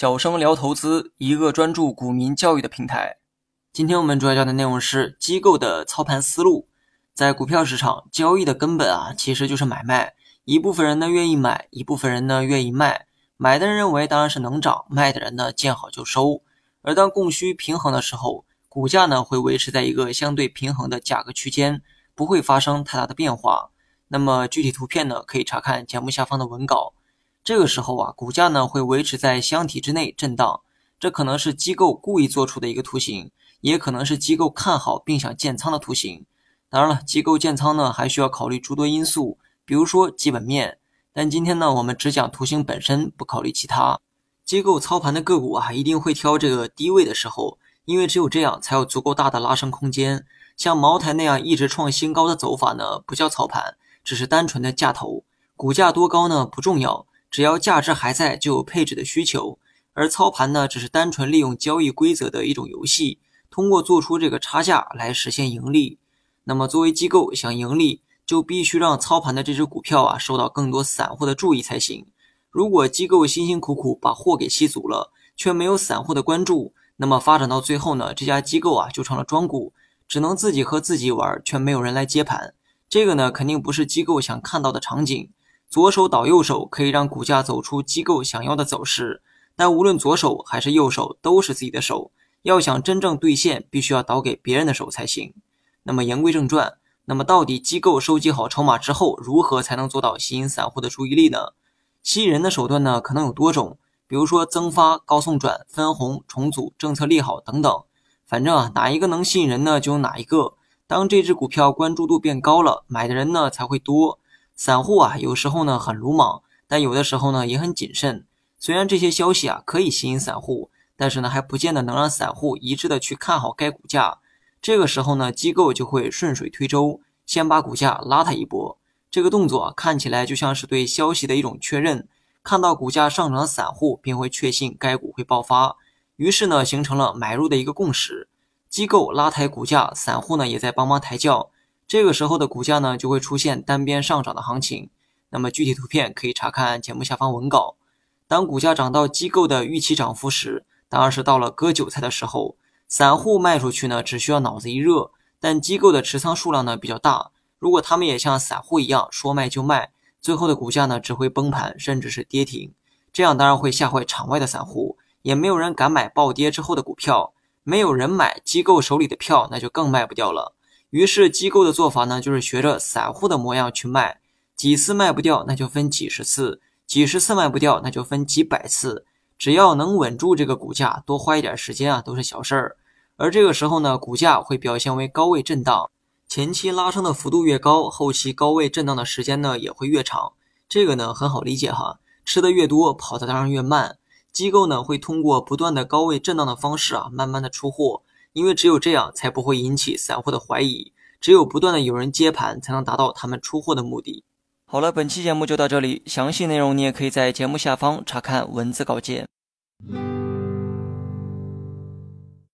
小生聊投资，一个专注股民教育的平台。今天我们主要讲的内容是机构的操盘思路。在股票市场交易的根本啊，其实就是买卖。一部分人呢愿意买，一部分人呢愿意卖。买的人认为当然是能涨，卖的人呢见好就收。而当供需平衡的时候，股价呢会维持在一个相对平衡的价格区间，不会发生太大的变化。那么具体图片呢，可以查看节目下方的文稿。这个时候啊，股价呢会维持在箱体之内震荡，这可能是机构故意做出的一个图形，也可能是机构看好并想建仓的图形。当然了，机构建仓呢还需要考虑诸多因素，比如说基本面。但今天呢，我们只讲图形本身，不考虑其他。机构操盘的个股啊，一定会挑这个低位的时候，因为只有这样才有足够大的拉升空间。像茅台那样一直创新高的走法呢，不叫操盘，只是单纯的价投。股价多高呢不重要。只要价值还在，就有配置的需求。而操盘呢，只是单纯利用交易规则的一种游戏，通过做出这个差价来实现盈利。那么，作为机构想盈利，就必须让操盘的这只股票啊受到更多散户的注意才行。如果机构辛辛苦苦把货给吸足了，却没有散户的关注，那么发展到最后呢，这家机构啊就成了庄股，只能自己和自己玩，却没有人来接盘。这个呢，肯定不是机构想看到的场景。左手倒右手可以让股价走出机构想要的走势，但无论左手还是右手都是自己的手，要想真正兑现，必须要倒给别人的手才行。那么言归正传，那么到底机构收集好筹码之后，如何才能做到吸引散户的注意力呢？吸引人的手段呢，可能有多种，比如说增发、高送转、分红、重组、政策利好等等。反正啊，哪一个能吸引人呢，就用哪一个。当这只股票关注度变高了，买的人呢才会多。散户啊，有时候呢很鲁莽，但有的时候呢也很谨慎。虽然这些消息啊可以吸引散户，但是呢还不见得能让散户一致的去看好该股价。这个时候呢，机构就会顺水推舟，先把股价拉它一波。这个动作看起来就像是对消息的一种确认。看到股价上涨散户便会确信该股会爆发，于是呢形成了买入的一个共识。机构拉抬股价，散户呢也在帮忙抬轿。这个时候的股价呢，就会出现单边上涨的行情。那么具体图片可以查看节目下方文稿。当股价涨到机构的预期涨幅时，当然是到了割韭菜的时候。散户卖出去呢，只需要脑子一热；但机构的持仓数量呢比较大，如果他们也像散户一样说卖就卖，最后的股价呢只会崩盘，甚至是跌停。这样当然会吓坏场外的散户，也没有人敢买暴跌之后的股票。没有人买机构手里的票，那就更卖不掉了。于是机构的做法呢，就是学着散户的模样去卖，几次卖不掉，那就分几十次；几十次卖不掉，那就分几百次。只要能稳住这个股价，多花一点时间啊，都是小事儿。而这个时候呢，股价会表现为高位震荡，前期拉升的幅度越高，后期高位震荡的时间呢也会越长。这个呢很好理解哈，吃的越多，跑的当然越慢。机构呢会通过不断的高位震荡的方式啊，慢慢的出货。因为只有这样，才不会引起散户的怀疑。只有不断的有人接盘，才能达到他们出货的目的。好了，本期节目就到这里，详细内容你也可以在节目下方查看文字稿件。